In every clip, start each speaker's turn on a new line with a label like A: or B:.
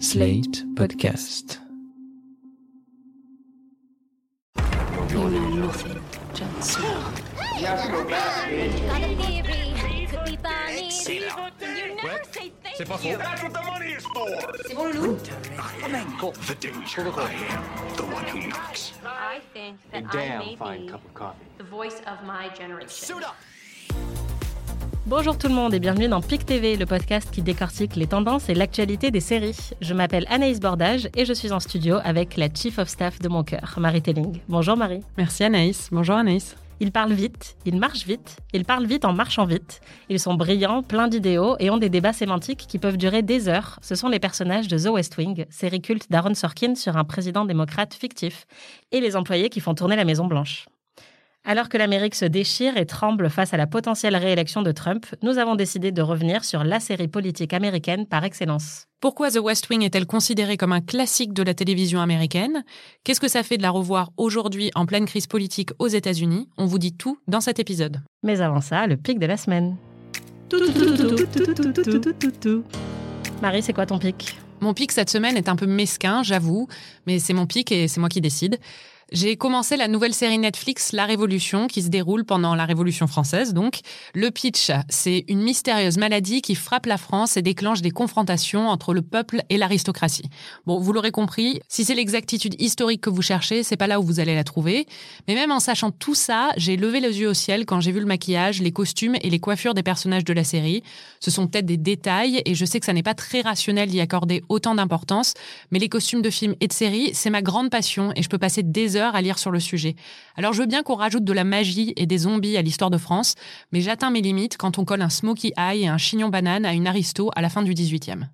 A: Slate Podcast.
B: You know nothing, Jon Snow.
C: Got a theory. Could be Bonnie. You never say thank
D: C'est pas faux.
C: you.
D: That's what the money is for.
C: C'est bon, Loulou?
D: The danger. I am the one who knocks.
E: I think that I may be the voice of my generation.
F: Bonjour tout le monde et bienvenue dans PIC TV, le podcast qui décortique les tendances et l'actualité des séries. Je m'appelle Anaïs Bordage et je suis en studio avec la Chief of Staff de mon cœur, Marie Telling. Bonjour Marie.
G: Merci Anaïs. Bonjour Anaïs.
F: Ils parlent vite, ils marchent vite, ils parlent vite en marchant vite. Ils sont brillants, pleins d'idéaux et ont des débats sémantiques qui peuvent durer des heures. Ce sont les personnages de The West Wing, série culte d'Aaron Sorkin sur un président démocrate fictif, et les employés qui font tourner la Maison Blanche. Alors que l'Amérique se déchire et tremble face à la potentielle réélection de Trump, nous avons décidé de revenir sur la série politique américaine par excellence.
G: Pourquoi The West Wing est-elle considérée comme un classique de la télévision américaine? Qu'est-ce que ça fait de la revoir aujourd'hui en pleine crise politique aux États-Unis? On vous dit tout dans cet épisode.
F: Mais avant ça, le pic de la semaine. Marie, c'est quoi ton pic?
G: Mon pic cette semaine est un peu mesquin, j'avoue, mais c'est mon pic et c'est moi qui décide. J'ai commencé la nouvelle série Netflix La Révolution qui se déroule pendant la Révolution française. Donc, le pitch, c'est une mystérieuse maladie qui frappe la France et déclenche des confrontations entre le peuple et l'aristocratie. Bon, vous l'aurez compris, si c'est l'exactitude historique que vous cherchez, c'est pas là où vous allez la trouver. Mais même en sachant tout ça, j'ai levé les yeux au ciel quand j'ai vu le maquillage, les costumes et les coiffures des personnages de la série. Ce sont peut-être des détails et je sais que ça n'est pas très rationnel d'y accorder autant d'importance, mais les costumes de films et de séries, c'est ma grande passion et je peux passer des heures à lire sur le sujet. Alors je veux bien qu'on rajoute de la magie et des zombies à l'histoire de France, mais j'atteins mes limites quand on colle un smoky eye et un chignon banane à une aristo à la fin du 18e.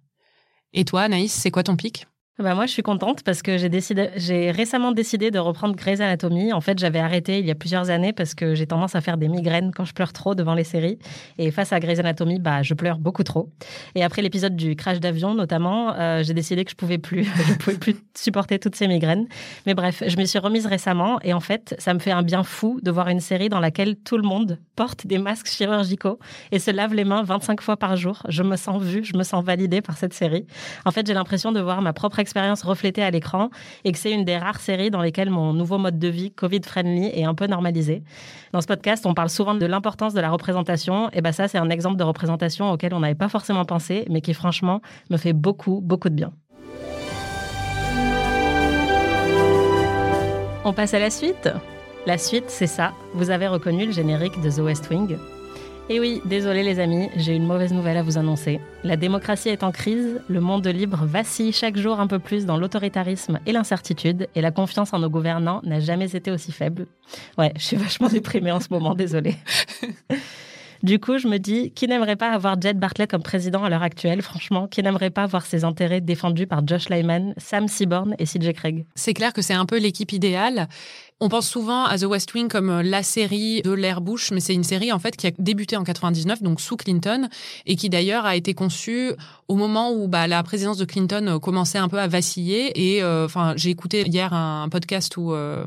G: Et toi, Anaïs, c'est quoi ton pic?
F: Bah moi, je suis contente parce que j'ai décidé, j'ai récemment décidé de reprendre Grey's Anatomy. En fait, j'avais arrêté il y a plusieurs années parce que j'ai tendance à faire des migraines quand je pleure trop devant les séries. Et face à Grey's Anatomy, bah, je pleure beaucoup trop. Et après l'épisode du crash d'avion, notamment, euh, j'ai décidé que je pouvais plus, je pouvais plus supporter toutes ces migraines. Mais bref, je me suis remise récemment et en fait, ça me fait un bien fou de voir une série dans laquelle tout le monde porte des masques chirurgicaux et se lave les mains 25 fois par jour. Je me sens vue, je me sens validée par cette série. En fait, j'ai l'impression de voir ma propre expérience reflétée à l'écran et que c'est une des rares séries dans lesquelles mon nouveau mode de vie Covid-friendly est un peu normalisé. Dans ce podcast, on parle souvent de l'importance de la représentation. Et ben ça, c'est un exemple de représentation auquel on n'avait pas forcément pensé, mais qui franchement me fait beaucoup, beaucoup de bien. On passe à la suite La suite, c'est ça. Vous avez reconnu le générique de The West Wing et oui, désolé les amis, j'ai une mauvaise nouvelle à vous annoncer. La démocratie est en crise, le monde libre vacille chaque jour un peu plus dans l'autoritarisme et l'incertitude, et la confiance en nos gouvernants n'a jamais été aussi faible. Ouais, je suis vachement déprimée en ce moment, désolé. Du coup, je me dis, qui n'aimerait pas avoir Jed Bartlett comme président à l'heure actuelle, franchement? Qui n'aimerait pas voir ses intérêts défendus par Josh Lyman, Sam Seaborn et CJ Craig?
G: C'est clair que c'est un peu l'équipe idéale. On pense souvent à The West Wing comme euh, la série de l'ère Bush, mais c'est une série en fait qui a débuté en 99, donc sous Clinton, et qui d'ailleurs a été conçue au moment où bah, la présidence de Clinton euh, commençait un peu à vaciller. Et euh, enfin, j'ai écouté hier un podcast où euh,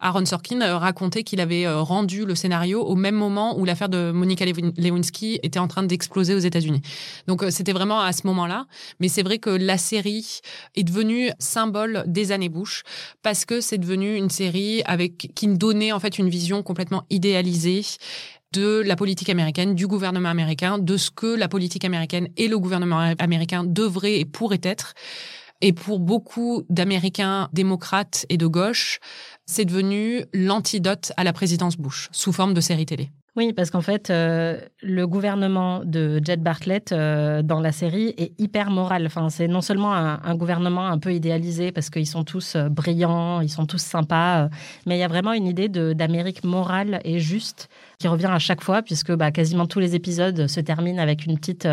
G: Aaron Sorkin racontait qu'il avait rendu le scénario au même moment où l'affaire de Monica Lewinsky était en train d'exploser aux États-Unis. Donc c'était vraiment à ce moment-là. Mais c'est vrai que la série est devenue symbole des années Bush parce que c'est devenu une série avec qui donnait en fait une vision complètement idéalisée de la politique américaine, du gouvernement américain, de ce que la politique américaine et le gouvernement américain devraient et pourraient être. Et pour beaucoup d'Américains démocrates et de gauche, c'est devenu l'antidote à la présidence Bush, sous forme de série télé.
F: Oui, parce qu'en fait, euh, le gouvernement de Jed Bartlett euh, dans la série est hyper moral. Enfin, c'est non seulement un, gouvernement un peu idéalisé parce qu'ils sont tous euh, brillants, ils sont tous sympas, mais il y a vraiment une idée d'Amérique morale et juste qui revient à chaque fois, puisque bah, quasiment tous les épisodes se terminent avec une petite,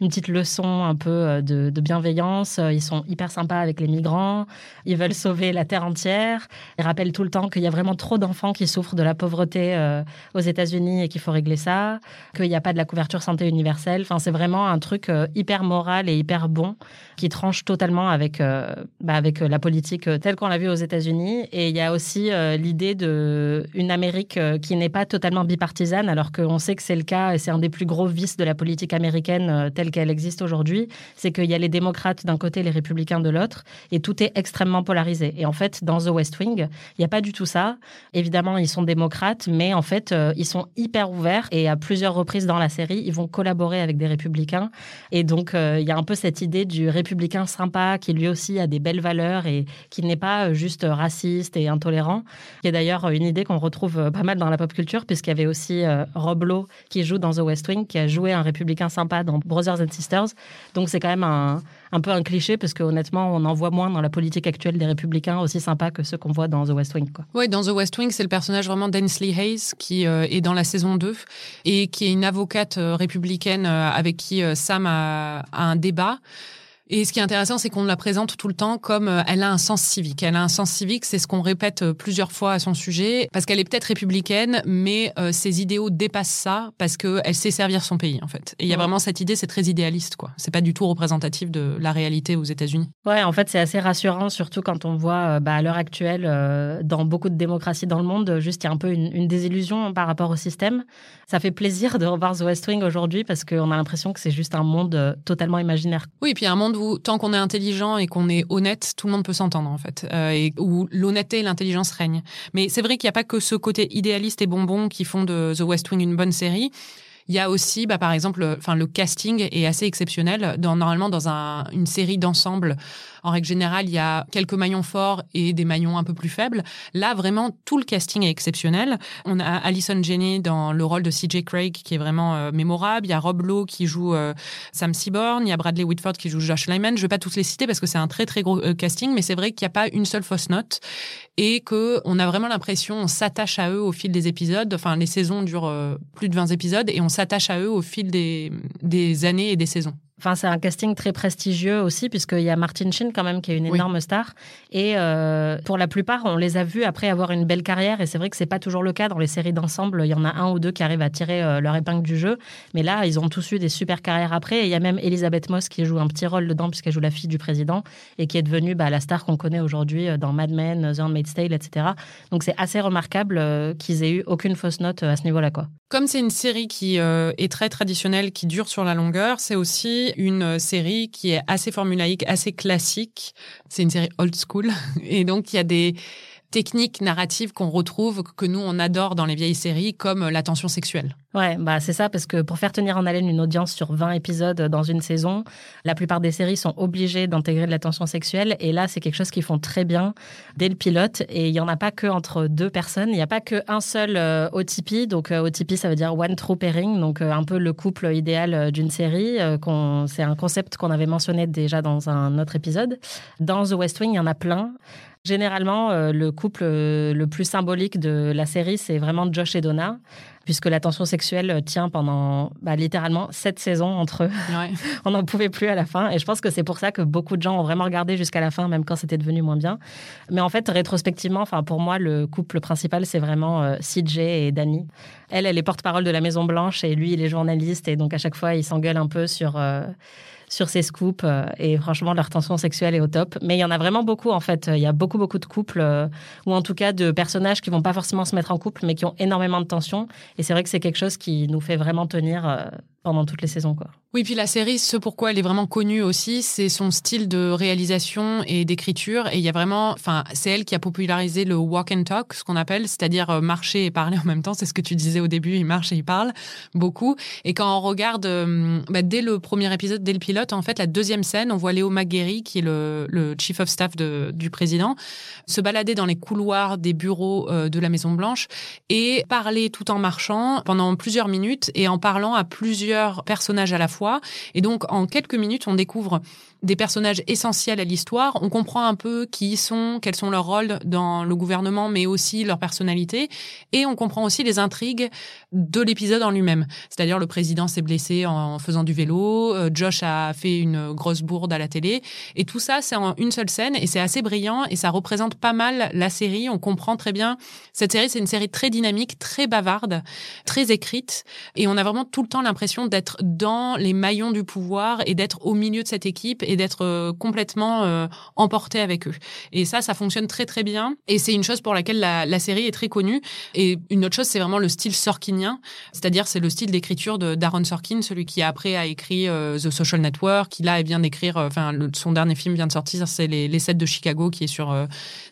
F: une petite leçon un peu euh, de, bienveillance. Ils sont hyper sympas avec les migrants, ils veulent sauver la terre entière. Ils rappellent tout le temps qu'il y a vraiment trop d'enfants qui souffrent de la pauvreté euh, aux États-Unis et qu'il faut régler ça, qu'il n'y a pas de la couverture santé universelle. Enfin, c'est vraiment un truc euh, hyper moral et hyper bon qui tranche totalement avec, euh, bah, avec la politique telle qu'on l'a vue aux États-Unis. Et il y a aussi l'idée d'une Amérique qui n'est pas totalement bipartisane, alors qu'on sait que c'est le cas et c'est un des plus gros vices de la politique américaine euh, qu'elle existe aujourd'hui. C'est qu'il y a les démocrates d'un côté, les républicains de l'autre, et tout est extrêmement polarisé. Et en fait, dans The West Wing, il n'y a pas du tout ça. Évidemment, ils sont démocrates, mais en fait, euh, ils sont hyper ouverts et à plusieurs reprises dans la série, ils vont collaborer avec des républicains. Et donc, il y a un peu cette idée du républicain sympa qui lui aussi a des belles valeurs et qui n'est pas juste raciste et intolérant. Y a d'ailleurs une idée qu'on retrouve pas mal dans la pop culture, puisqu'il y avait aussi euh, Rob Lowe qui joue dans The West Wing, qui a joué un républicain sympa dans Brothers and Sisters. Donc c'est quand même un, un peu un cliché, parce qu'honnêtement, on en voit moins dans la politique actuelle des républicains aussi sympas que ceux qu'on voit dans The West Wing.
G: Oui, dans The West Wing, c'est le personnage vraiment d'Ensley Hayes qui euh, est dans la saison 2 et qui est une avocate euh, républicaine avec qui Sam a un débat. Et ce qui est intéressant, c'est qu'on la présente tout le temps comme euh, elle a un sens civique. Elle a un sens civique, c'est ce qu'on répète euh, plusieurs fois à son sujet, parce qu'elle est peut-être républicaine, mais euh, ses idéaux dépassent ça parce qu'elle sait servir son pays, en fait. Et il y a vraiment cette idée, c'est très idéaliste, quoi. C'est pas du tout représentatif de la réalité aux États-Unis.
F: Ouais, en fait, c'est assez rassurant, surtout quand on voit bah, à l'heure actuelle, dans beaucoup de démocraties dans le monde, juste il y a un peu une, une désillusion par rapport au système. Ça fait plaisir de revoir The West Wing aujourd'hui parce qu'on a l'impression que c'est juste un monde totalement imaginaire.
G: Oui, et puis un monde où tant qu'on est intelligent et qu'on est honnête, tout le monde peut s'entendre en fait, euh, et où l'honnêteté et l'intelligence règnent. Mais c'est vrai qu'il n'y a pas que ce côté idéaliste et bonbon qui font de The West Wing une bonne série. Il y a aussi, bah, par exemple, enfin le casting est assez exceptionnel. Dans, normalement, dans un, une série d'ensemble, en règle générale, il y a quelques maillons forts et des maillons un peu plus faibles. Là, vraiment, tout le casting est exceptionnel. On a Alison Janney dans le rôle de CJ Craig qui est vraiment euh, mémorable. Il y a Rob Lowe qui joue euh, Sam Seaborn. Il y a Bradley Whitford qui joue Josh Lyman. Je vais pas tous les citer parce que c'est un très très gros euh, casting, mais c'est vrai qu'il n'y a pas une seule fausse note et que on a vraiment l'impression on s'attache à eux au fil des épisodes. Enfin, les saisons durent plus de 20 épisodes et on s'attache à eux au fil des années et des saisons.
F: Enfin, c'est un casting très prestigieux aussi, puisqu'il y a Martin Sheen quand même qui est une énorme star. Et euh, pour la plupart, on les a vus après avoir une belle carrière. Et c'est vrai que c'est pas toujours le cas dans les séries d'ensemble. Il y en a un ou deux qui arrivent à tirer euh, leur épingle du jeu. Mais là, ils ont tous eu des super carrières après. Et il y a même Elisabeth Moss qui joue un petit rôle dedans, puisqu'elle joue la fille du président et qui est devenue bah, la star qu'on connaît aujourd'hui euh, dans Mad Men, The Handmaid's Tale, etc. Donc c'est assez remarquable qu'ils aient eu aucune fausse note à ce niveau-là, quoi.
G: Comme c'est une série qui est très traditionnelle, qui dure sur la longueur, c'est aussi une euh, série qui est assez formulaïque, assez classique. C'est une série old school. Et donc, il y a des techniques narratives qu'on retrouve, que nous, on adore dans les vieilles séries, comme la tension sexuelle.
F: Ouais, bah c'est ça, parce que pour faire tenir en haleine une audience sur 20 épisodes dans une saison, la plupart des séries sont obligées d'intégrer de la tension sexuelle. Et là, c'est quelque chose qu'ils font très bien dès le pilote. Et il n'y en a pas que entre deux personnes. Il n'y a pas qu'un seul euh, OTP. Donc, euh, OTP, ça veut dire One True Pairing. Donc, euh, un peu le couple idéal d'une série. c'est un concept qu'on avait mentionné déjà dans un autre épisode. Dans The West Wing, il y en a plein. Généralement, euh, le couple euh, le plus symbolique de la série, c'est vraiment Josh et Donna, puisque la tension sexuelle tient pendant bah, littéralement sept saisons entre eux. On n'en pouvait plus à la fin. Et je pense que c'est pour ça que beaucoup de gens ont vraiment regardé jusqu'à la fin, même quand c'était devenu moins bien. Mais en fait, rétrospectivement, enfin pour moi, le couple principal, c'est vraiment euh, CJ et Danny. Elle, elle est porte-parole de la Maison Blanche et lui, il est journaliste. Et donc à chaque fois, il s'engueule un peu sur sur ces scoops. Euh, et franchement, leur tension sexuelle est au top. Mais il y en a vraiment beaucoup, en fait. Il y a beaucoup, beaucoup de couples, euh, ou en tout cas de personnages qui vont pas forcément se mettre en couple, mais qui ont énormément de tension. Et c'est vrai que c'est quelque chose qui nous fait vraiment tenir euh, pendant toutes les saisons. Quoi.
G: Oui, puis la série, ce pourquoi elle est vraiment connue aussi, c'est son style de réalisation et d'écriture. Et il y a vraiment, enfin, c'est elle qui a popularisé le walk and talk, ce qu'on appelle, c'est-à-dire euh, marcher et parler en même temps. C'est ce que tu disais au début, il marche et il parle beaucoup. Et quand on regarde, euh, bah, dès le premier épisode, dès le pilote, en fait, la deuxième scène, on voit Léo McGarry, qui est le, le chief of staff du président, se balader dans les couloirs des bureaux euh, de la Maison Blanche et parler tout en marchant pendant plusieurs minutes et en parlant à plusieurs personnages à la fois. Et donc, en quelques minutes, on découvre des personnages essentiels à l'histoire. On comprend un peu qui ils sont, quels sont leurs rôles dans le gouvernement, mais aussi leur personnalité. Et on comprend aussi les intrigues de l'épisode en lui-même. C'est-à-dire le président s'est blessé en faisant du vélo, euh, Josh a fait une grosse bourde à la télé. Et tout ça, c'est en une seule scène et c'est assez brillant et ça représente pas mal la série. On comprend très bien. Cette série, c'est une série très dynamique, très bavarde, très écrite. Et on a vraiment tout le temps l'impression d'être dans les maillons du pouvoir et d'être au milieu de cette équipe et d'être complètement emporté avec eux. Et ça, ça fonctionne très très bien. Et c'est une chose pour laquelle la, la, série est très connue. Et une autre chose, c'est vraiment le style c'est-à-dire c'est le style d'écriture de Darren Sorkin, celui qui après a écrit The Social Network, qui là vient d'écrire, enfin son dernier film vient de sortir, c'est les, les Sept de Chicago, qui est sur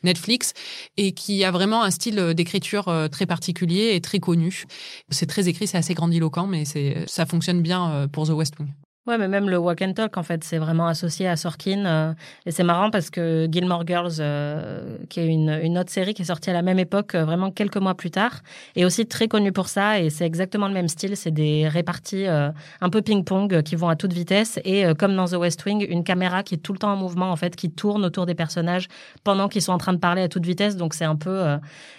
G: Netflix, et qui a vraiment un style d'écriture très particulier et très connu. C'est très écrit, c'est assez grandiloquent, mais ça fonctionne bien pour The West Wing.
F: Ouais, mais même le walk and talk, en fait, c'est vraiment associé à Sorkin. Euh, et c'est marrant parce que Gilmore Girls, euh, qui est une, autre série qui est sortie à la même époque, euh, vraiment quelques mois plus tard, est aussi très connue pour ça. Et c'est exactement le même style. C'est des réparties un peu ping-pong qui vont à toute vitesse. Et comme dans The West Wing, une caméra qui est tout le temps en mouvement, en fait, qui tourne autour des personnages pendant qu'ils sont en train de parler à toute vitesse. Donc c'est un peu,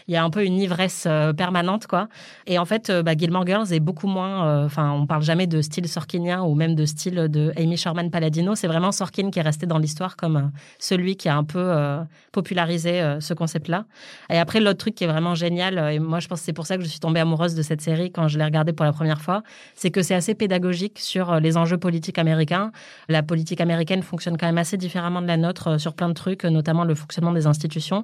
F: il y a un peu une ivresse permanente, quoi. Et en fait, bah, Gilmore Girls est beaucoup moins, enfin, on parle jamais de style sorkinien ou même de style de Amy Sherman Palladino. C'est vraiment Sorkin qui est resté dans l'histoire comme euh, celui qui a un peu euh, popularisé euh, ce concept-là. Et après, l'autre truc qui est vraiment génial, et moi je pense que c'est pour ça que je suis tombée amoureuse de cette série quand je l'ai regardée pour la première fois, c'est que c'est assez pédagogique sur les enjeux politiques américains. La politique américaine fonctionne quand même assez différemment de la nôtre sur plein de trucs, notamment le fonctionnement des institutions.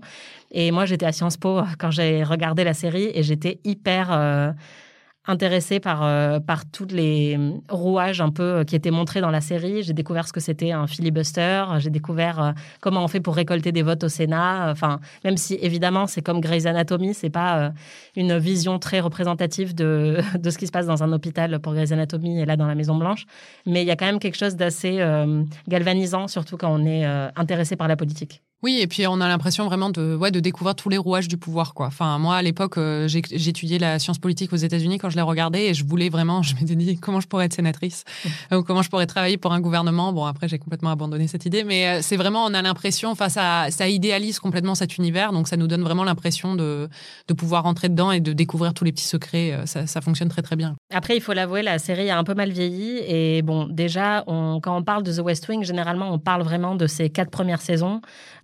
F: Et moi, j'étais à Sciences Po quand j'ai regardé la série et j'étais hyper intéressée par, euh, par tous les rouages un peu euh, qui étaient montrés dans la série. J'ai découvert ce que c'était un filibuster. J'ai découvert euh, comment on fait pour récolter des votes au Sénat. Enfin, même si évidemment c'est comme Grey's Anatomy, c'est pas une vision très représentative de, de ce qui se passe dans un hôpital pour Grey's Anatomy et là dans la Maison Blanche. Mais il y a quand même quelque chose d'assez galvanisant, surtout quand on est intéressé par la politique.
G: Oui, et puis on a l'impression vraiment de, ouais, de découvrir tous les rouages du pouvoir, quoi. Enfin, moi, à l'époque, euh, j'étudiais la science politique aux États-Unis quand je l'ai regardé et je voulais vraiment, je m'étais dit comment je pourrais être sénatrice ou comment je pourrais travailler pour un gouvernement. Bon, après, j'ai complètement abandonné cette idée, mais euh, c'est vraiment, on a l'impression, enfin, ça, ça idéalise complètement cet univers, donc ça nous donne vraiment l'impression de, de pouvoir rentrer dedans et de découvrir tous les petits secrets. Euh, ça, ça fonctionne très, très bien.
F: Après, il faut l'avouer, la série a un peu mal vieilli et bon, déjà, on, quand on parle de The West Wing, généralement, on parle vraiment de ces quatre premières saisons,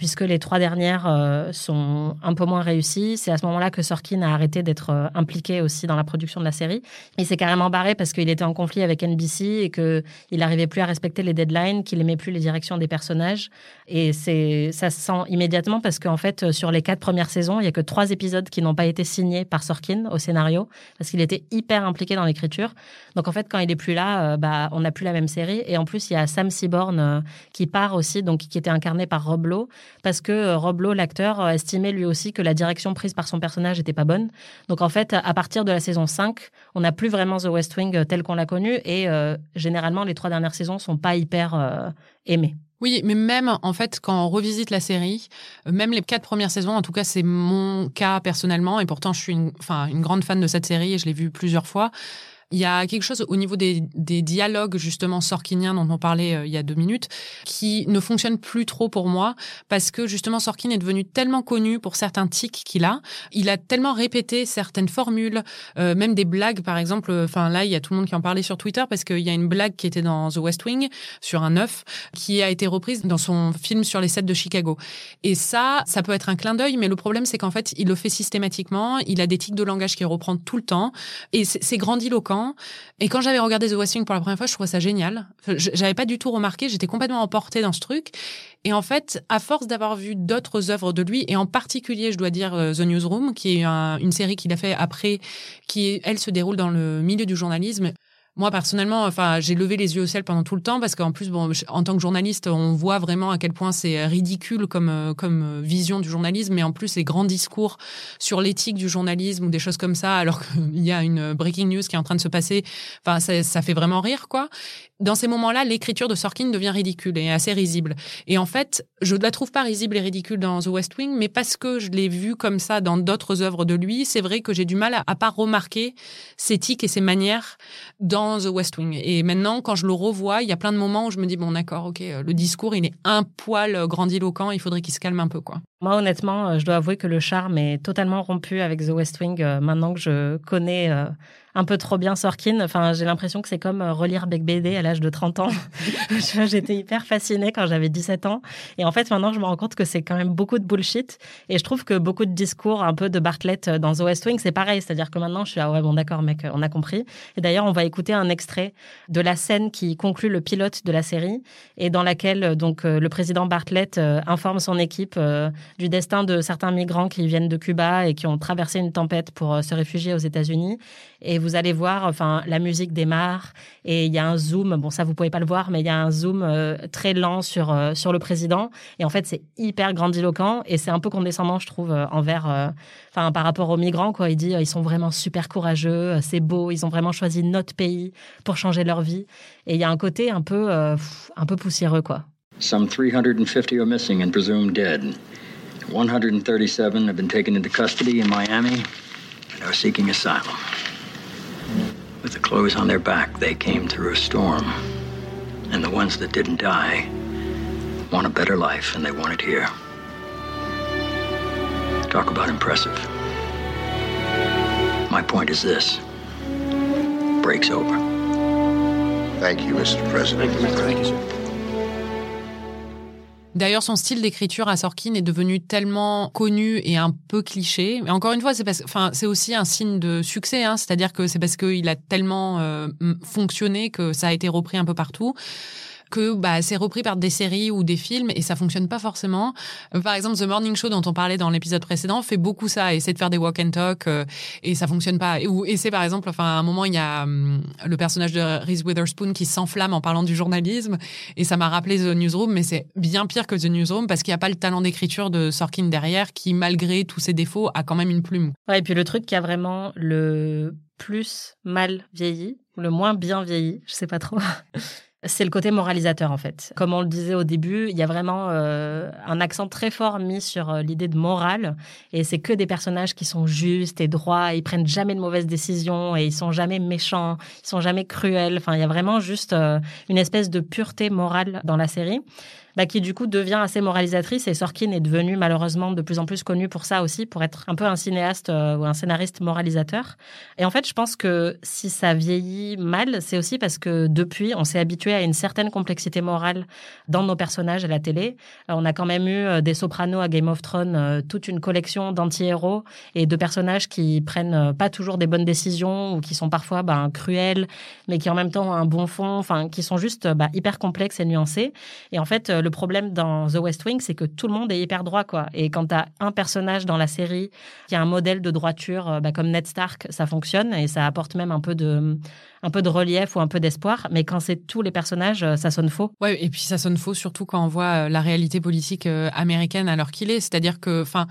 F: puisque les trois dernières euh, sont un peu moins réussies. C'est à ce moment-là que Sorkin a arrêté d'être euh, impliqué aussi dans la production de la série. Il s'est carrément barré parce qu'il était en conflit avec NBC et qu'il n'arrivait plus à respecter les deadlines, qu'il aimait plus les directions des personnages. Et c'est ça se sent immédiatement parce qu'en fait, sur les quatre premières saisons, il y a que trois épisodes qui n'ont pas été signés par Sorkin au scénario parce qu'il était hyper impliqué dans l'écriture. Donc en fait, quand il est plus là, euh, bah, on n'a plus la même série. Et en plus, il y a Sam Seaborn qui part aussi, donc qui était incarné par Rob Lowe, parce que Rob Lowe, l'acteur, euh, estimait lui aussi que la direction prise par son personnage n'était pas bonne. Donc en fait, à partir de la saison 5, on n'a plus vraiment The West Wing euh, tel qu'on l'a connu et euh, généralement les trois dernières saisons sont pas hyper aimées.
G: Oui, mais même en fait, quand on revisite la série, même les quatre premières saisons, en tout cas c'est mon cas personnellement, et pourtant je suis enfin, une grande fan de cette série et je l'ai vue plusieurs fois. Il y a quelque chose au niveau des, des dialogues justement sorkiniens dont on parlait euh, il y a deux minutes qui ne fonctionne plus trop pour moi parce que justement Sorkin est devenu tellement connu pour certains tics qu'il a. Il a tellement répété certaines formules, euh, même des blagues par exemple. Enfin là, il y a tout le monde qui en parlait sur Twitter parce qu'il y a une blague qui était dans The West Wing sur un œuf qui a été reprise dans son film sur les sets de Chicago. Et ça, ça peut être un clin d'œil, mais le problème c'est qu'en fait, il le fait systématiquement. Il a des tics de langage qu'il reprend tout le temps et c'est grandiloquent et quand j'avais regardé The West Wing pour la première fois, je trouvais ça génial. J'avais pas du tout remarqué, j'étais complètement emportée dans ce truc. Et en fait, à force d'avoir vu d'autres œuvres de lui, et en particulier, je dois dire euh, The Newsroom, qui est une série qu'il a fait après, qui elle se déroule dans le milieu du journalisme. Moi, personnellement, enfin, j'ai levé les yeux au ciel pendant tout le temps parce qu'en plus, bon, en tant que journaliste, on voit vraiment à quel point c'est ridicule comme, euh, comme vision du journalisme, mais en plus, ces grands discours sur l'éthique du journalisme ou des choses comme ça, alors qu'il y a une breaking news qui est en train de se passer, enfin, ça, fait vraiment rire, quoi dans ces moments-là, l'écriture de Sorkin devient ridicule et assez risible. Et en fait, je ne la trouve pas risible et ridicule dans The West Wing, mais parce que je l'ai vu comme ça dans d'autres œuvres de lui, c'est vrai que j'ai du mal à, à pas remarquer ses tics et ses manières dans The West Wing. Et maintenant, quand je le revois, il y a plein de moments où je me dis bon, d'accord, ok, le discours il est un poil grandiloquent, il faudrait qu'il se calme un peu, quoi.
F: Moi, honnêtement, je dois avouer que le charme est totalement rompu avec The West Wing maintenant que je connais un peu trop bien Sorkin. Enfin, j'ai l'impression que c'est comme euh, relire Beck BD à l'âge de 30 ans. J'étais hyper fascinée quand j'avais 17 ans. Et en fait, maintenant, je me rends compte que c'est quand même beaucoup de bullshit. Et je trouve que beaucoup de discours un peu de Bartlett euh, dans The West Wing, c'est pareil. C'est-à-dire que maintenant, je suis, ah ouais, bon, d'accord, mec, on a compris. Et d'ailleurs, on va écouter un extrait de la scène qui conclut le pilote de la série et dans laquelle, euh, donc, le président Bartlett informe son équipe du destin de certains migrants qui viennent de Cuba et qui ont traversé une tempête pour se réfugier aux États-Unis. Et vous allez voir, enfin, la musique démarre et il y a un zoom. Bon, ça, vous pouvez pas le voir, mais il y a un zoom euh, très lent sur, euh, sur le président. Et en fait, c'est hyper grandiloquent et c'est un peu condescendant, je trouve, euh, envers, enfin, par rapport aux migrants, quoi. Il dit, ils sont vraiment super courageux, c'est beau, ils ont vraiment choisi notre pays pour changer leur vie. Et il y a un côté un peu, un peu poussiéreux, quoi.
H: Some 350 are missing and presumed dead. 137 have been taken into custody in Miami and are seeking asylum. With the clothes on their back, they came through a storm. And the ones that didn't die want a better life, and they want it here. Talk about impressive. My point is this break's over.
I: Thank you, Mr. President.
H: Thank you, Mr. Thank you, sir.
G: D'ailleurs, son style d'écriture à Sorkin est devenu tellement connu et un peu cliché. Mais encore une fois, c'est parce, enfin, c'est aussi un signe de succès. Hein. C'est-à-dire que c'est parce qu'il a tellement euh, fonctionné que ça a été repris un peu partout que bah, c'est repris par des séries ou des films et ça fonctionne pas forcément. Par exemple, The Morning Show dont on parlait dans l'épisode précédent fait beaucoup ça, essaie de faire des walk and talk euh, et ça fonctionne pas. Ou essaie par exemple, enfin à un moment il y a hum, le personnage de Reese Witherspoon qui s'enflamme en parlant du journalisme et ça m'a rappelé The Newsroom, mais c'est bien pire que The Newsroom parce qu'il n'y a pas le talent d'écriture de Sorkin derrière qui malgré tous ses défauts a quand même une plume.
F: Ouais, et puis le truc qui a vraiment le plus mal vieilli, le moins bien vieilli, je sais pas trop. c'est le côté moralisateur en fait. Comme on le disait au début, il y a vraiment euh, un accent très fort mis sur euh, l'idée de morale et c'est que des personnages qui sont justes et droits, ils prennent jamais de mauvaises décisions et ils sont jamais méchants, ils sont jamais cruels. Enfin, il y a vraiment juste euh, une espèce de pureté morale dans la série. Bah, qui du coup devient assez moralisatrice. Et Sorkin est devenu malheureusement de plus en plus connu pour ça aussi, pour être un peu un cinéaste euh, ou un scénariste moralisateur. Et en fait, je pense que si ça vieillit mal, c'est aussi parce que depuis, on s'est habitué à une certaine complexité morale dans nos personnages à la télé. Euh, on a quand même eu euh, des sopranos à Game of Thrones, toute une collection d'anti-héros et de personnages qui prennent pas toujours des bonnes décisions ou qui sont parfois ben, cruels, mais qui en même temps ont un bon fond, enfin, qui sont juste bah, hyper complexes et nuancés. Et en fait, le le problème dans The West Wing, c'est que tout le monde est hyper droit, quoi. Et quand tu as un personnage dans la série qui a un modèle de droiture, euh, bah, comme Ned Stark, ça fonctionne et ça apporte même un peu de, un peu de relief ou un peu d'espoir. Mais quand c'est tous les personnages, euh, ça sonne faux.
G: Ouais, et puis ça sonne faux surtout quand on voit euh, la réalité politique américaine alors qu'il est. C'est-à-dire que, enfin,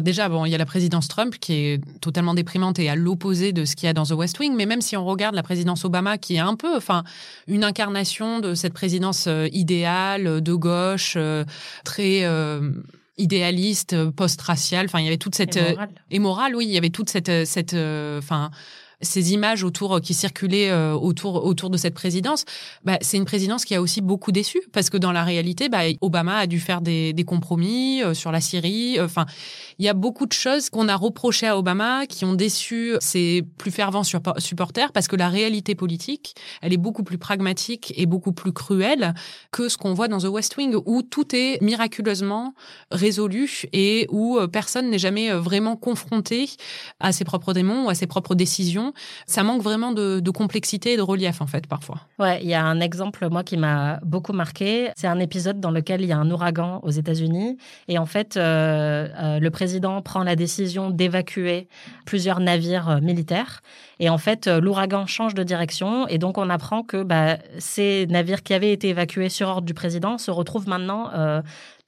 G: déjà, bon, il y a la présidence Trump qui est totalement déprimante et à l'opposé de ce qu'il y a dans The West Wing. Mais même si on regarde la présidence Obama, qui est un peu, enfin, une incarnation de cette présidence euh, idéale de gauche, euh, très euh, idéaliste, post-raciale. Enfin, il y avait toute cette
F: et
G: morale. oui, il y avait toute cette, cette, enfin ces images autour qui circulaient euh, autour autour de cette présidence, bah, c'est une présidence qui a aussi beaucoup déçu parce que dans la réalité, bah, Obama a dû faire des, des compromis euh, sur la Syrie. Euh, enfin, il y a beaucoup de choses qu'on a reprochées à Obama qui ont déçu ses plus fervents supporters parce que la réalité politique, elle est beaucoup plus pragmatique et beaucoup plus cruelle que ce qu'on voit dans The West Wing où tout est miraculeusement résolu et où personne n'est jamais vraiment confronté à ses propres démons ou à ses propres décisions ça manque vraiment de, complexité et de relief, en fait, parfois.
F: Ouais, il y a un exemple, moi, qui m'a beaucoup marqué. C'est un épisode dans lequel il y a un ouragan aux États-Unis. Et en fait, euh, euh, le président prend la décision d'évacuer plusieurs navires euh, militaires. Et en fait, l'ouragan change de direction. Et donc, on apprend que bah, ces navires qui avaient été évacués sur ordre du président se retrouvent maintenant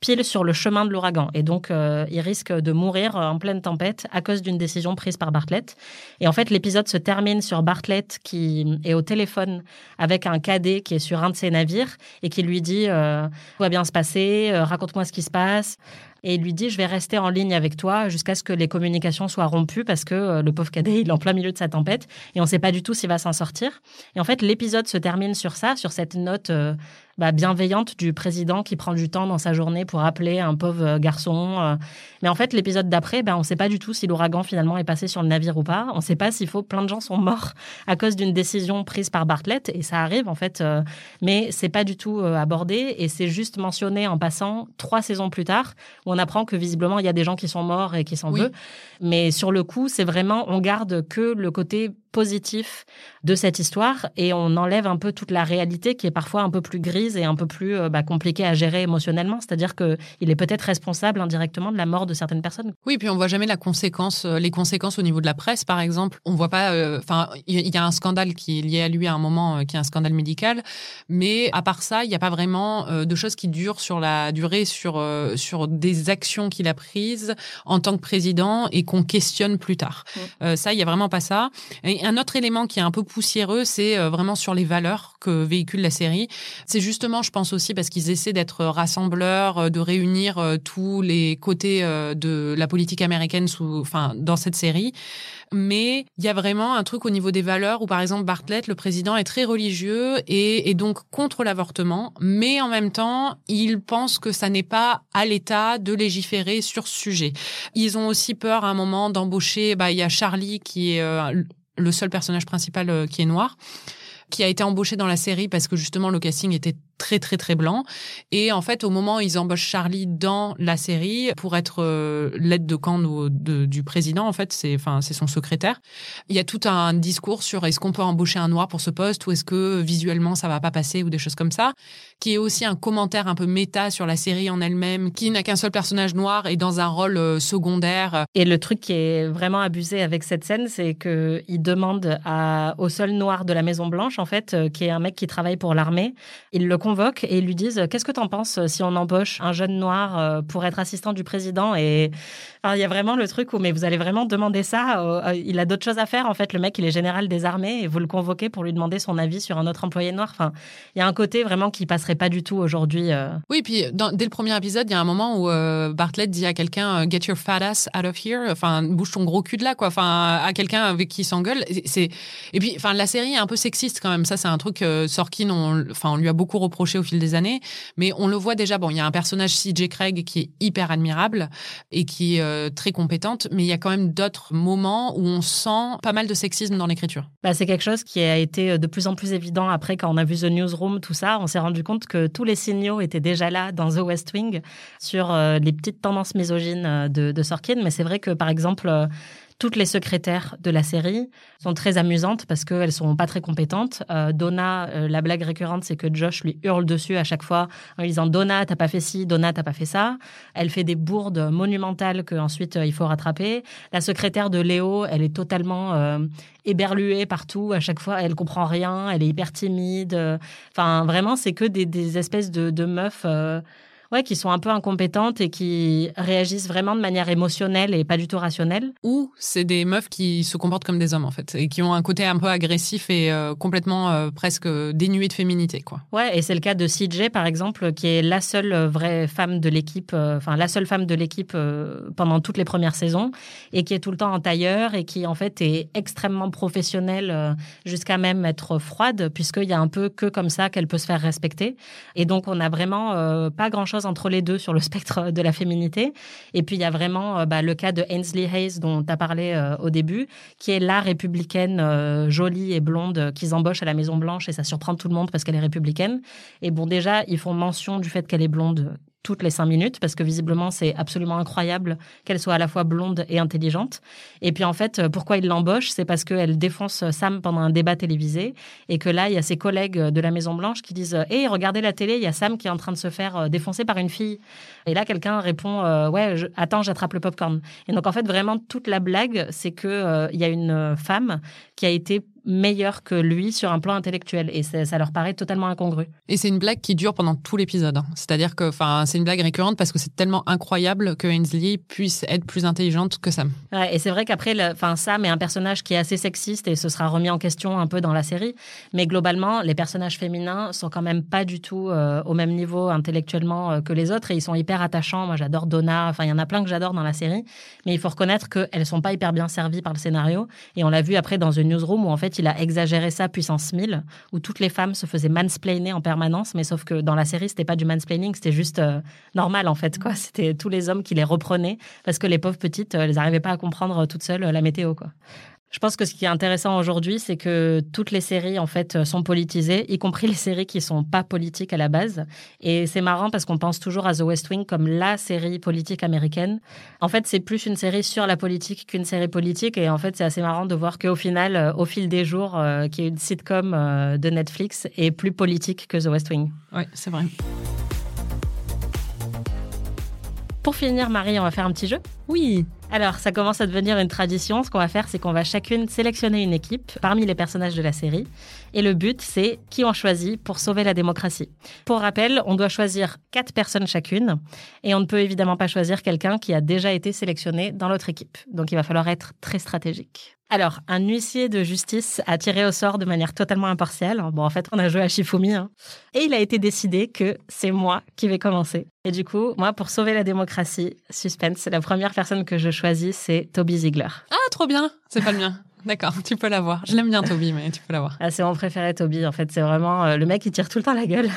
F: pile sur le chemin de l'ouragan. Et donc, euh, il risque de mourir en pleine tempête à cause d'une décision prise par Bartlett. Et en fait, l'épisode se termine sur Bartlett qui est au téléphone avec un cadet qui est sur un de ses navires et qui lui dit euh, Tout va bien se passer, euh, raconte-moi ce qui se passe. Et il lui dit je vais rester en ligne avec toi jusqu'à ce que les communications soient rompues parce que euh, le pauvre cadet il est en plein milieu de sa tempête et on ne sait pas du tout s'il va s'en sortir. Et en fait l'épisode se termine sur ça, sur cette note euh, bah, bienveillante du président qui prend du temps dans sa journée pour appeler un pauvre euh, garçon. Mais en fait, l'épisode d'après, ben, on ne sait pas du tout si l'ouragan finalement est passé sur le navire ou pas. On ne sait pas s'il faut. Plein de gens sont morts à cause d'une décision prise par Bartlett et ça arrive en fait. Euh. mais c'est pas du tout abordé et c'est juste mentionné en passant trois saisons plus tard où on apprend que visiblement il y a des gens qui sont morts et qui s'en veulent. Mais sur le coup, c'est vraiment on garde que le côté positif de cette histoire et on enlève un peu toute la réalité qui est parfois un peu plus grise et un peu plus euh, bah, compliquée à gérer émotionnellement. C'est-à-dire qu'il est peut-être responsable indirectement de la mort de certaines personnes.
G: Oui, puis on voit jamais la conséquence, euh, les conséquences au niveau de la presse, par exemple. On voit pas. Euh, enfin, il y a un scandale qui est lié à lui à un moment, qui est un scandale médical, mais à part ça, il n'y a pas vraiment de choses qui durent sur la durée, sur sur des actions qu'il a prises en tant que président et qu'on questionne plus tard. Mm. ça, il y a vraiment pas ça. Et un autre élément qui est un peu poussiéreux, c'est euh, vraiment sur les valeurs que véhicule la série. C'est justement, je pense aussi, parce qu'ils essaient d'être rassembleurs, euh, de réunir euh, tous les côtés de la politique américaine sous, enfin, dans cette série mais il y a vraiment un truc au niveau des valeurs où, par exemple, Bartlett, le président, est très religieux et, et donc contre l'avortement, mais en même temps, il pense que ça n'est pas à l'État de légiférer sur ce sujet. Ils ont aussi peur à un moment d'embaucher, bah, il y a Charlie qui est le seul personnage principal euh, qui est noir, qui a été embauché dans la série parce que justement le casting était très très très blanc. Et en fait, au moment où ils embauchent Charlie dans la série pour être euh, l'aide de camp du président, en fait, c'est enfin c'est son secrétaire. Il y a tout un discours sur est-ce qu'on peut embaucher un noir pour ce poste ou est-ce que visuellement ça va pas passer ou des choses comme ça, qui est aussi un commentaire un peu méta sur la série en elle-même, qui n'a qu'un seul personnage noir et dans un rôle euh, secondaire.
F: Et le truc qui est vraiment abusé avec cette scène, c'est que il demande au seul noir de la Maison Blanche, en fait, euh, qui est un mec qui travaille pour l'armée, il le convoquent et lui disent Qu'est-ce que tu en penses si on embauche un jeune noir euh, pour être assistant du président Et il y a vraiment le truc où, mais vous allez vraiment demander ça euh, Il a d'autres choses à faire. En fait, le mec, il est général des armées et vous le convoquez pour lui demander son avis sur un autre employé noir. Enfin, il y a un côté vraiment qui passerait pas du tout aujourd'hui. Euh.
G: Oui, puis dès le premier épisode, il y a un moment où Bartlett dit à quelqu'un Get your fat ass out of here. Enfin, bouge ton gros cul de là, quoi. Enfin, à quelqu'un avec qui s'engueule. Et puis, enfin, la série est un peu sexiste quand même. Ça, c'est un truc. Sorkin, on, enfin, on lui a beaucoup reproché au fil des années, mais on le voit déjà. Bon, il y a un personnage CJ Craig qui est hyper admirable et qui euh, très compétente, mais il y a quand même d'autres moments où on sent pas mal de sexisme dans l'écriture.
F: Bah, c'est quelque chose qui a été euh, de plus en plus évident après quand on a vu The Newsroom, tout ça. On s'est rendu compte que tous les signaux étaient déjà là dans The West Wing sur euh, les petites tendances misogynes de, de Sorkin, mais c'est vrai que par exemple toutes les secrétaires de la série sont très amusantes parce qu'elles sont pas très compétentes. Euh, Donna, euh, la blague récurrente, c'est que Josh lui hurle dessus à chaque fois en lui disant Donna, t'as pas fait ci, Donna, t'as pas fait ça. Elle fait des bourdes monumentales que ensuite euh, il faut rattraper. La secrétaire de Léo, elle est totalement éberluée partout à chaque fois. Elle comprend rien, elle est hyper timide. Enfin, vraiment, c'est que des, espèces de, de meufs ouais, qui sont un peu incompétentes et qui réagissent vraiment de manière émotionnelle et pas du tout rationnelle.
G: Ou c'est des meufs qui se comportent comme des hommes en fait et qui ont un côté un peu agressif et euh, complètement euh, presque dénué de féminité quoi.
F: Ouais, et c'est le cas de CJ par exemple qui est la seule vraie femme de l'équipe, euh, enfin la seule femme de l'équipe pendant toutes les premières saisons et qui est tout le temps en tailleur et qui en fait est extrêmement professionnelle jusqu'à même être froide puisqu'il y a un peu que comme ça qu'elle peut se faire respecter. Et donc on n'a vraiment pas grand chose entre les deux sur le spectre de la féminité. Et puis, il y a vraiment euh, bah, le cas de Ainsley Hayes, dont tu as parlé euh, au début, qui est la républicaine euh, jolie et blonde qu'ils embauchent à la Maison-Blanche et ça surprend tout le monde parce qu'elle est républicaine. Et bon, déjà, ils font mention du fait qu'elle est blonde toutes les cinq minutes parce que visiblement c'est absolument incroyable qu'elle soit à la fois blonde et intelligente. Et puis en fait, pourquoi il l'embauche C'est parce qu'elle défonce Sam pendant un débat télévisé et que là, il y a ses collègues de la Maison Blanche qui disent Hé, regardez la télé, il y a Sam qui est en train de se faire euh, défoncer par une fille. Et là, quelqu'un répond euh, Ouais, attends, j'attrape le popcorn. Et donc en fait, vraiment, toute la blague, c'est que euh, il y a une femme qui a été meilleurs que lui sur un plan intellectuel. Et ça leur paraît totalement incongru.
G: Et c'est une blague qui dure pendant tout l'épisode. Hein. C'est-à-dire que c'est une blague récurrente parce que c'est tellement incroyable que Ainsley puisse être plus intelligente que Sam.
F: Ouais, et c'est vrai qu'après, Sam est un personnage qui est assez sexiste et ce sera remis en question un peu dans la série. Mais globalement, les personnages féminins sont quand même pas du tout euh, au même niveau intellectuellement euh, que les autres et ils sont hyper attachants. Moi, j'adore Donna. Enfin, il y en a plein que j'adore dans la série. Mais il faut reconnaître qu'elles sont pas hyper bien servies par le scénario. Et on l'a vu après dans The Newsroom où en fait, il a exagéré ça puissance 1000, où toutes les femmes se faisaient mansplainer en permanence. Mais sauf que dans la série, c'était pas du mansplaining, c'était juste euh, normal en fait. quoi. C'était tous les hommes qui les reprenaient parce que les pauvres petites, elles n'arrivaient pas à comprendre toutes seules la météo. quoi. Je pense que ce qui est intéressant aujourd'hui, c'est que toutes les séries en fait sont politisées, y compris les séries qui sont pas politiques à la base. Et c'est marrant parce qu'on pense toujours à The West Wing comme la série politique américaine. En fait, c'est plus une série sur la politique qu'une série politique. Et en fait, c'est assez marrant de voir qu'au final, euh, au fil des jours, euh, qui est une sitcom euh, de Netflix, est plus politique que The West Wing.
G: Oui, c'est vrai.
F: Pour finir, Marie, on va faire un petit jeu?
G: Oui.
F: Alors, ça commence à devenir une tradition. Ce qu'on va faire, c'est qu'on va chacune sélectionner une équipe parmi les personnages de la série. Et le but, c'est qui on choisit pour sauver la démocratie. Pour rappel, on doit choisir quatre personnes chacune. Et on ne peut évidemment pas choisir quelqu'un qui a déjà été sélectionné dans l'autre équipe. Donc, il va falloir être très stratégique. Alors, un huissier de justice a tiré au sort de manière totalement impartiale. Bon, en fait, on a joué à Shifumi. Hein. Et il a été décidé que c'est moi qui vais commencer. Et du coup, moi, pour sauver la démocratie, suspense, la première personne que je choisis, c'est Toby Ziegler.
G: Ah, trop bien C'est pas le mien. D'accord, tu peux l'avoir. Je l'aime bien, Toby, mais tu peux l'avoir.
F: Ah, c'est mon préféré, Toby. En fait, c'est vraiment euh, le mec qui tire tout le temps la gueule.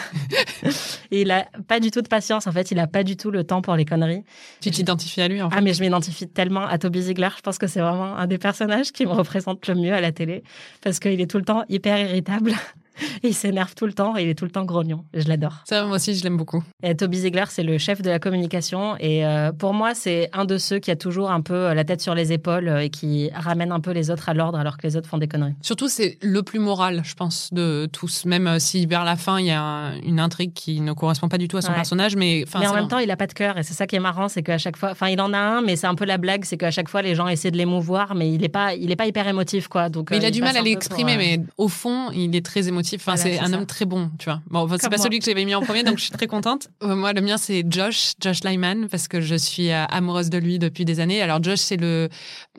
F: et il a pas du tout de patience. En fait, il a pas du tout le temps pour les conneries.
G: Tu t'identifies à lui, en fait.
F: Ah, mais je m'identifie tellement à Toby Ziegler. Je pense que c'est vraiment un des personnages qui me représente le mieux à la télé parce qu'il est tout le temps hyper irritable. il s'énerve tout le temps et il est tout le temps grognon. Je l'adore.
G: Ça, moi aussi, je l'aime beaucoup.
F: Et Toby Ziegler, c'est le chef de la communication. Et euh, pour moi, c'est un de ceux qui a toujours un peu euh, la tête sur les épaules euh, et qui ramène un peu les autres à l'ordre alors que les autres font des conneries.
G: Surtout, c'est le plus moral, je pense, de tous. Même si vers la fin, il y a une intrigue qui ne correspond pas du tout à son personnage. Mais,
F: mais en même temps, il a pas de cœur. Et c'est ça qui est marrant, c'est qu'à chaque fois, enfin, il en a un, mais c'est un peu la blague, c'est qu'à chaque fois, les gens essaient de l'émouvoir, mais il est pas, il est pas hyper émotif, quoi. Donc,
G: il a du mal à l'exprimer, mais au fond, il est très émotif. Enfin, c'est un homme très bon, tu vois. Bon, c'est pas celui que j'avais mis en premier, donc je suis très contente. Euh, moi, le mien, c'est Josh, Josh Lyman, parce que je suis euh, amoureuse de lui depuis des années. Alors, Josh, c'est le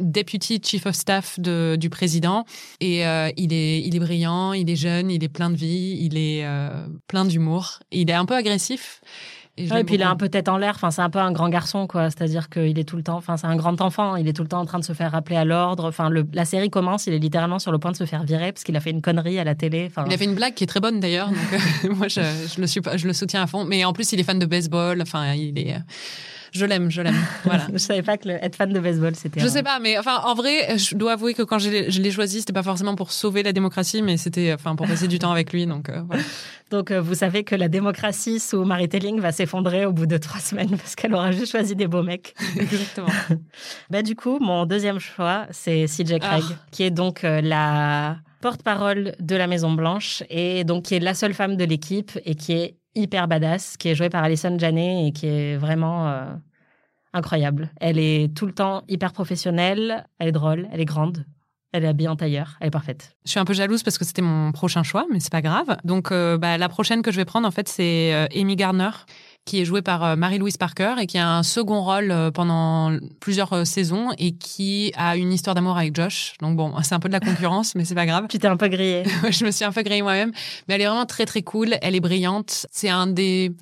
G: deputy chief of staff de, du président, et euh, il, est, il est brillant, il est jeune, il est plein de vie, il est plein d'humour. Il est un peu agressif.
F: Et, puis il a un peu tête en l'air. Enfin, c'est un peu un grand garçon, quoi. C'est-à-dire qu'il est tout le temps. Enfin, c'est un grand enfant. Il est tout le temps en train de se faire rappeler à l'ordre. Enfin, le, la série commence. Il est littéralement sur le point de se faire virer parce qu'il a fait une connerie à la télé. Enfin,
G: il a fait une blague qui est très bonne d'ailleurs. Donc euh, moi, je, je, le suis, je le soutiens à fond. Mais en plus, il est fan de baseball. Enfin, il est. Je l'aime, je l'aime. Voilà.
F: je savais pas que être fan de baseball, c'était.
G: Je sais pas, mais enfin, en vrai, je dois avouer que quand je l'ai choisi, c'était pas forcément pour sauver la démocratie, mais c'était enfin pour passer du temps avec lui. Donc euh, voilà.
F: Donc euh, vous savez que la démocratie sous Marie Telling va s'effondrer au bout de trois semaines parce qu'elle aura juste choisi des beaux mecs.
G: Exactement.
F: bah du coup, mon deuxième choix, c'est CJ Craig, ah. qui est donc euh, la porte-parole de la Maison Blanche et donc qui est la seule femme de l'équipe et qui est hyper badass, qui est jouée par Alison Janney et qui est vraiment euh, incroyable. Elle est tout le temps hyper professionnelle, elle est drôle, elle est grande. Elle est habillée en tailleur, elle est parfaite.
G: Je suis un peu jalouse parce que c'était mon prochain choix, mais c'est pas grave. Donc, euh, bah, la prochaine que je vais prendre, en fait, c'est euh, Amy Gardner, qui est jouée par euh, Marie-Louise Parker et qui a un second rôle euh, pendant plusieurs euh, saisons et qui a une histoire d'amour avec Josh. Donc bon, c'est un peu de la concurrence, mais c'est pas grave.
F: Tu t'es un peu grillée.
G: je me suis un peu grillée moi-même, mais elle est vraiment très très cool. Elle est brillante. C'est un des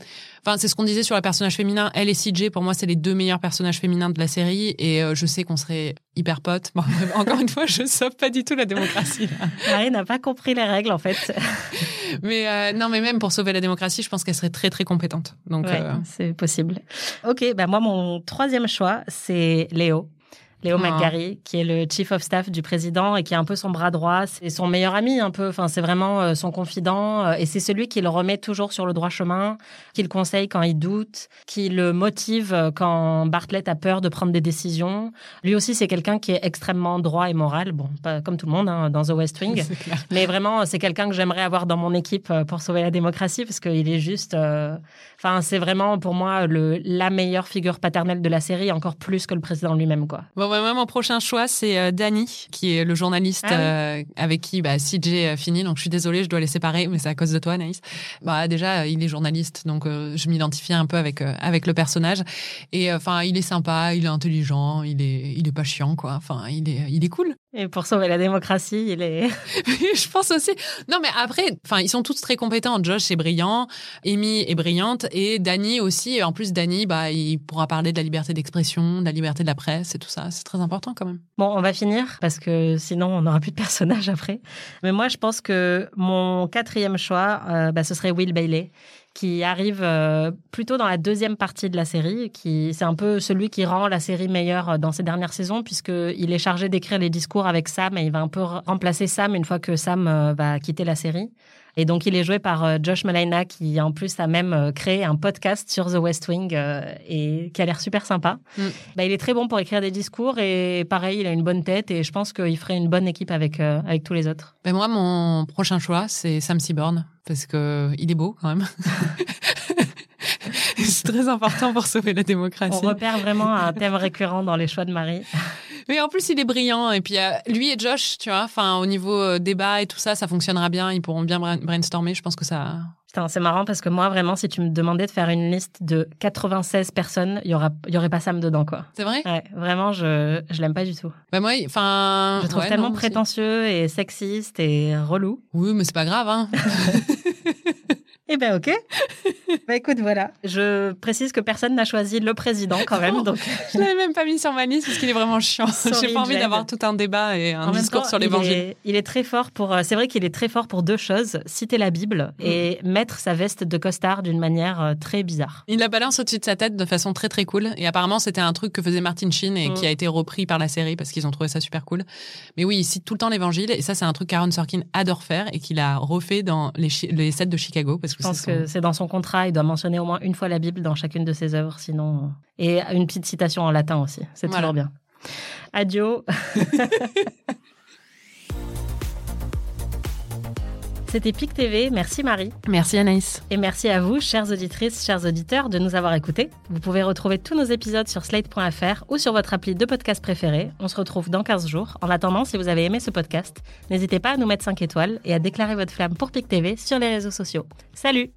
G: Enfin, c'est ce qu'on disait sur le personnage féminin. Elle et CJ, pour moi, c'est les deux meilleurs personnages féminins de la série. Et je sais qu'on serait hyper potes. Bon, encore une fois, je ne sauve pas du tout la démocratie.
F: Marie n'a pas compris les règles, en fait.
G: mais non, mais même pour sauver la démocratie, je pense qu'elle serait très, très compétente. Donc,
F: euh, c'est possible. Ok, bah moi, mon troisième choix, c'est Léo. Léo ah. McGarry, qui est le chief of staff du président et qui est un peu son bras droit. C'est son meilleur ami, un peu. Enfin, c'est vraiment euh, son confident. Euh, et c'est celui qui le remet toujours sur le droit chemin, qui le conseille quand il doute, qui le motive euh, quand Bartlett a peur de prendre des décisions. Lui aussi, c'est quelqu'un qui est extrêmement droit et moral. Bon, pas comme tout le monde hein, dans The West Wing. Mais vraiment, c'est quelqu'un que j'aimerais avoir dans mon équipe pour sauver la démocratie parce qu'il est juste. Enfin, c'est vraiment pour moi le, la meilleure figure paternelle de la série, encore plus que le président lui-même, quoi.
G: Bon, bah, moi, mon prochain choix, c'est euh, Danny, qui est le journaliste
F: Ah oui.
G: euh, avec qui bah, CJ a fini. Donc, je suis désolée, je dois les séparer, mais c'est à cause de toi, Anaïs. Bah, déjà, euh, il est journaliste, donc euh, je m'identifiais un peu avec, euh, avec le personnage. Et euh, enfin, il est sympa, il est intelligent, il est, il est pas chiant, quoi. Enfin, il est, il est cool.
F: Et pour sauver la démocratie, il est.
G: je pense aussi. Non, mais après, enfin, ils sont tous très compétents. Josh est brillant, Amy est brillante, et Danny aussi. Et en plus, Danny, bah, il pourra parler de la liberté d'expression, de la liberté de la presse et tout ça. C'est très important quand même.
F: Bon, on va finir parce que sinon on n'aura plus de personnages après. Mais moi, je pense que mon quatrième choix, euh, bah, ce serait Will Bailey, qui arrive euh, plutôt dans la deuxième partie de la série. Qui c'est un peu celui qui rend la série meilleure euh, dans ces dernières saisons, puisque il est chargé d'écrire les discours avec Sam et il va un peu re- remplacer Sam une fois que Sam euh, va quitter la série. Et donc, il est joué par Josh Malina, qui en plus a même créé un podcast sur The West Wing euh, et qui a l'air super sympa.
G: Mm.
F: Bah, il est très bon pour écrire des discours et pareil, il a une bonne tête et je pense qu'il ferait une bonne équipe avec, euh, avec tous les autres.
G: Ben moi, mon prochain choix, c'est Sam Seaborn, parce que il est beau quand même. c'est très important pour sauver la
F: On
G: démocratie.
F: repère vraiment un thème récurrent dans les choix de Marie.
G: Mais en plus, il est brillant. Et puis, euh, lui et Josh, tu vois, enfin, au niveau euh, débat et tout ça, ça fonctionnera bien. Ils pourront bien brain- brainstormer. Je pense que ça.
F: Putain, c'est marrant parce que moi, vraiment, si tu me demandais de faire une liste de 96 personnes, il y aura, y aurait pas Sam dedans, quoi.
G: C'est vrai?
F: Ouais, vraiment, je, je l'aime pas du tout.
G: Ben moi, enfin.
F: Je trouve
G: ouais,
F: tellement
G: non,
F: prétentieux et sexiste et relou.
G: Oui, mais c'est pas grave, hein.
F: Eh ben ok. bah écoute, voilà. Je précise que personne n'a choisi le président quand même, donc
G: Je l'avais même pas mis sur ma liste parce qu'il est vraiment chiant. J'ai pas envie d'avoir tout un débat et un
F: En
G: discours
F: temps,
G: sur
F: il
G: l'évangile.
F: est- Il, est très fort pour. euh, C'est vrai qu'il est très fort pour deux choses citer la Bible et mettre sa veste de costard d'une manière euh, très bizarre.
G: Il la balance au-dessus de sa tête de façon très très cool. Et apparemment, c'était un truc que faisait Martin Sheen et
F: Mm.
G: qui a été repris par la série parce qu'ils ont trouvé ça super cool. Mais oui, il cite tout le temps l'évangile. Et ça, c'est un truc qu'Aaron Sorkin adore faire et qu'il a refait dans les, les sets de Chicago. Parce que
F: Je pense que c'est dans son contrat. Il doit mentionner au moins une fois la Bible dans chacune de ses œuvres, sinon. Et une petite citation en latin aussi. C'est
G: Voilà.
F: toujours bien. Adio. C'était PIC TV. Merci Marie.
G: Merci Anaïs.
F: Et merci à vous, chères auditrices, chers auditeurs, de nous avoir écoutés. Vous pouvez retrouver tous nos épisodes sur slate.fr ou sur votre appli de podcast préféré. On se retrouve dans 15 jours. En attendant, si vous avez aimé ce podcast, n'hésitez pas à nous mettre 5 étoiles et à déclarer votre flamme pour PIC TV sur les réseaux sociaux. Salut